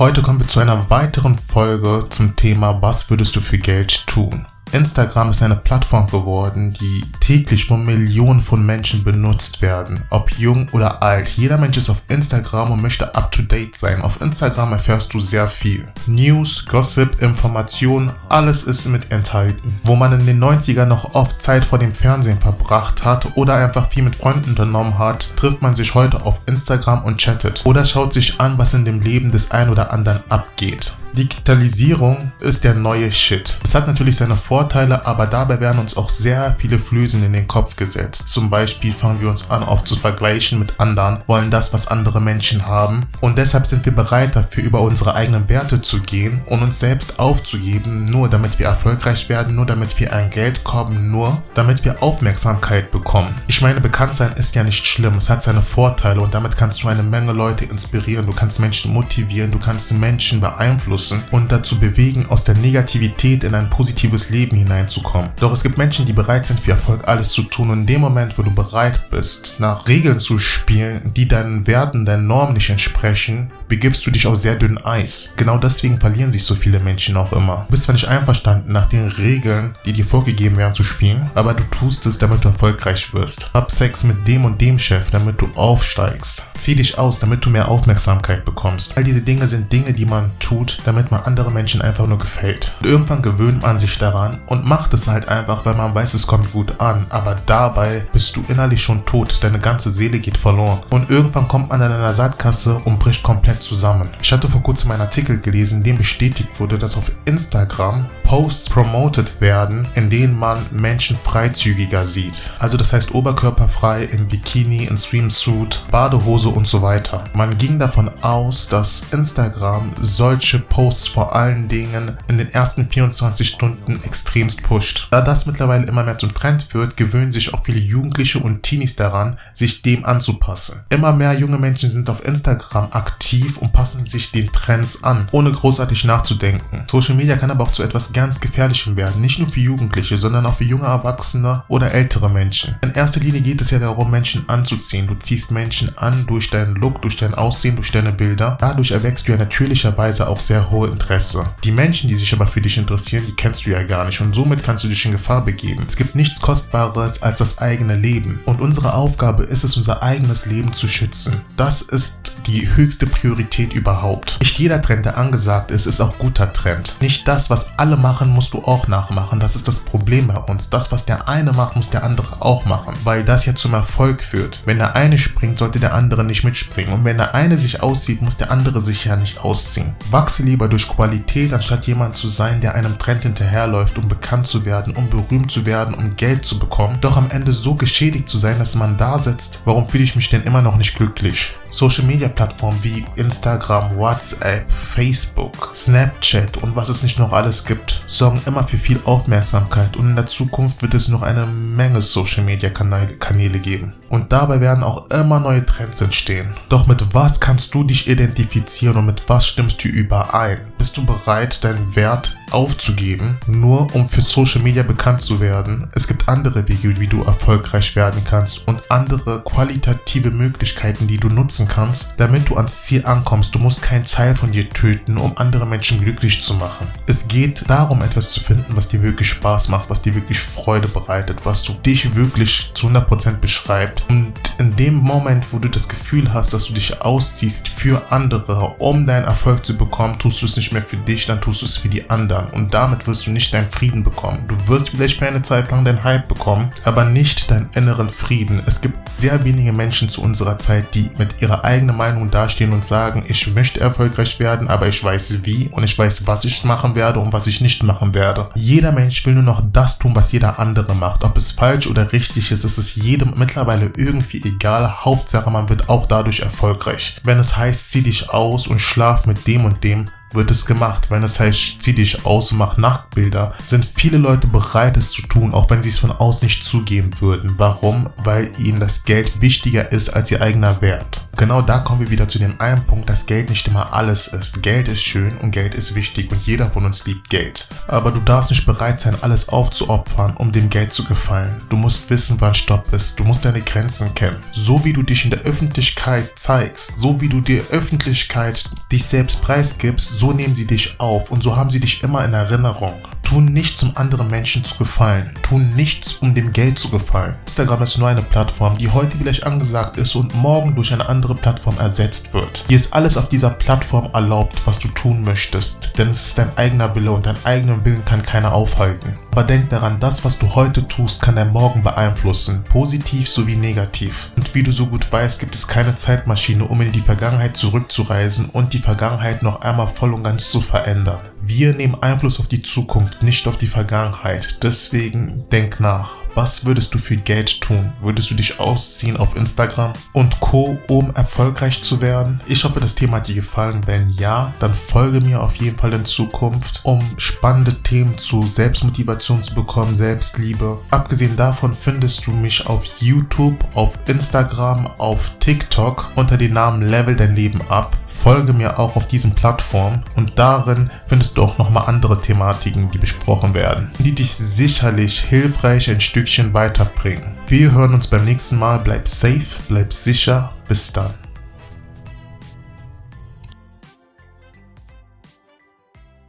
Heute kommen wir zu einer weiteren Folge zum Thema Was würdest du für Geld tun? Instagram ist eine Plattform geworden, die täglich von Millionen von Menschen benutzt werden, ob jung oder alt. Jeder Mensch ist auf Instagram und möchte up-to-date sein. Auf Instagram erfährst du sehr viel. News, Gossip, Informationen, alles ist mit enthalten. Wo man in den 90ern noch oft Zeit vor dem Fernsehen verbracht hat oder einfach viel mit Freunden unternommen hat, trifft man sich heute auf Instagram und chattet oder schaut sich an, was in dem Leben des ein oder anderen abgeht. Digitalisierung ist der neue Shit. Es hat natürlich seine Vorteile, aber dabei werden uns auch sehr viele Flößen in den Kopf gesetzt. Zum Beispiel fangen wir uns an, oft zu vergleichen mit anderen, wollen das, was andere Menschen haben. Und deshalb sind wir bereit dafür, über unsere eigenen Werte zu gehen und uns selbst aufzugeben, nur damit wir erfolgreich werden, nur damit wir ein Geld kommen, nur damit wir Aufmerksamkeit bekommen. Ich meine, Bekanntsein ist ja nicht schlimm, es hat seine Vorteile und damit kannst du eine Menge Leute inspirieren, du kannst Menschen motivieren, du kannst Menschen beeinflussen beeinflussen und dazu bewegen, aus der Negativität in ein positives Leben hineinzukommen. Doch es gibt Menschen, die bereit sind, für Erfolg alles zu tun und in dem Moment, wo du bereit bist, nach Regeln zu spielen, die deinen Werten, deinen Normen nicht entsprechen, begibst du dich auf sehr dünn Eis. Genau deswegen verlieren sich so viele Menschen auch immer. Du bist zwar nicht einverstanden, nach den Regeln, die dir vorgegeben werden, zu spielen, aber du tust es, damit du erfolgreich wirst. Hab Sex mit dem und dem Chef, damit du aufsteigst. Zieh dich aus, damit du mehr Aufmerksamkeit bekommst. All diese Dinge sind Dinge, die man tut, damit man anderen Menschen einfach nur gefällt. Und irgendwann gewöhnt man sich daran und macht es halt einfach, weil man weiß, es kommt gut an. Aber dabei bist du innerlich schon tot, deine ganze Seele geht verloren. Und irgendwann kommt man an einer Saatkasse und bricht komplett zusammen. Ich hatte vor kurzem einen Artikel gelesen, in dem bestätigt wurde, dass auf Instagram Posts promoted werden, in denen man Menschen freizügiger sieht. Also das heißt oberkörperfrei, im Bikini, in Swimsuit, Badehose und so weiter. Man ging davon aus, dass Instagram solche Posts Posts vor allen Dingen in den ersten 24 Stunden extremst pusht. Da das mittlerweile immer mehr zum Trend wird, gewöhnen sich auch viele Jugendliche und Teenies daran, sich dem anzupassen. Immer mehr junge Menschen sind auf Instagram aktiv und passen sich den Trends an, ohne großartig nachzudenken. Social Media kann aber auch zu etwas ganz Gefährlichem werden, nicht nur für Jugendliche, sondern auch für junge Erwachsene oder ältere Menschen. In erster Linie geht es ja darum, Menschen anzuziehen. Du ziehst Menschen an durch deinen Look, durch dein Aussehen, durch deine Bilder. Dadurch erwächst du ja natürlicherweise auch sehr hohe Interesse. Die Menschen, die sich aber für dich interessieren, die kennst du ja gar nicht und somit kannst du dich in Gefahr begeben. Es gibt nichts Kostbares als das eigene Leben und unsere Aufgabe ist es, unser eigenes Leben zu schützen. Das ist die höchste Priorität überhaupt. Nicht jeder Trend, der angesagt ist, ist auch guter Trend. Nicht das, was alle machen, musst du auch nachmachen. Das ist das Problem bei uns. Das, was der eine macht, muss der andere auch machen, weil das ja zum Erfolg führt. Wenn der eine springt, sollte der andere nicht mitspringen. Und wenn der eine sich auszieht, muss der andere sich ja nicht ausziehen. Wachse lieber durch Qualität, anstatt jemand zu sein, der einem Trend hinterherläuft, um bekannt zu werden, um berühmt zu werden, um Geld zu bekommen, doch am Ende so geschädigt zu sein, dass man da sitzt, warum fühle ich mich denn immer noch nicht glücklich? Social Media Plattformen wie Instagram, WhatsApp, Facebook, Snapchat und was es nicht noch alles gibt, sorgen immer für viel Aufmerksamkeit und in der Zukunft wird es noch eine Menge Social Media Kanäle geben. Und dabei werden auch immer neue Trends entstehen. Doch mit was kannst du dich identifizieren und mit was stimmst du überein? Bist du bereit, deinen Wert aufzugeben, nur um für Social Media bekannt zu werden? Es gibt andere Wege, wie du erfolgreich werden kannst und andere qualitative Möglichkeiten, die du nutzen kannst, damit du ans Ziel ankommst. Du musst keinen Teil von dir töten, um andere Menschen glücklich zu machen. Es geht darum, etwas zu finden, was dir wirklich Spaß macht, was dir wirklich Freude bereitet, was du dich wirklich zu 100% beschreibt und in dem Moment, wo du das Gefühl hast, dass du dich ausziehst für andere, um deinen Erfolg zu bekommen, tust du es nicht mehr für dich, dann tust du es für die anderen. Und damit wirst du nicht deinen Frieden bekommen. Du wirst vielleicht für eine Zeit lang deinen Hype bekommen, aber nicht deinen inneren Frieden. Es gibt sehr wenige Menschen zu unserer Zeit, die mit ihrer eigenen Meinung dastehen und sagen, ich möchte erfolgreich werden, aber ich weiß wie und ich weiß, was ich machen werde und was ich nicht machen werde. Jeder Mensch will nur noch das tun, was jeder andere macht. Ob es falsch oder richtig ist, ist es jedem mittlerweile irgendwie egal. Hauptsache, man wird auch dadurch erfolgreich. Wenn es heißt, zieh dich aus und schlaf mit dem und dem, wird es gemacht. Wenn es heißt, zieh dich aus und mach Nachtbilder, sind viele Leute bereit, es zu tun, auch wenn sie es von außen nicht zugeben würden. Warum? Weil ihnen das Geld wichtiger ist als ihr eigener Wert. Genau da kommen wir wieder zu dem einen Punkt, dass Geld nicht immer alles ist. Geld ist schön und Geld ist wichtig und jeder von uns liebt Geld. Aber du darfst nicht bereit sein, alles aufzuopfern, um dem Geld zu gefallen. Du musst wissen, wann Stopp ist. Du musst deine Grenzen kennen. So wie du dich in der Öffentlichkeit zeigst, so wie du der Öffentlichkeit dich selbst preisgibst, so nehmen sie dich auf und so haben sie dich immer in Erinnerung. Tu nichts, um anderen Menschen zu gefallen. Tu nichts, um dem Geld zu gefallen. Instagram ist nur eine Plattform, die heute vielleicht angesagt ist und morgen durch eine andere Plattform ersetzt wird. Dir ist alles auf dieser Plattform erlaubt, was du tun möchtest, denn es ist dein eigener Wille und deinen eigenen Willen kann keiner aufhalten. Aber denk daran, das, was du heute tust, kann dein Morgen beeinflussen, positiv sowie negativ. Und wie du so gut weißt, gibt es keine Zeitmaschine, um in die Vergangenheit zurückzureisen und die Vergangenheit noch einmal voll und ganz zu verändern. Wir nehmen Einfluss auf die Zukunft, nicht auf die Vergangenheit. Deswegen denk nach. Was würdest du für Geld tun? Würdest du dich ausziehen auf Instagram und Co., um erfolgreich zu werden? Ich hoffe, das Thema hat dir gefallen. Wenn ja, dann folge mir auf jeden Fall in Zukunft, um spannende Themen zu Selbstmotivation zu bekommen, Selbstliebe. Abgesehen davon findest du mich auf YouTube, auf Instagram, auf TikTok unter dem Namen Level dein Leben ab. Folge mir auch auf diesen Plattformen und darin findest du auch nochmal andere Thematiken, die besprochen werden, die dich sicherlich hilfreich ein Stückchen weiterbringen. Wir hören uns beim nächsten Mal. Bleib safe, bleib sicher. Bis dann.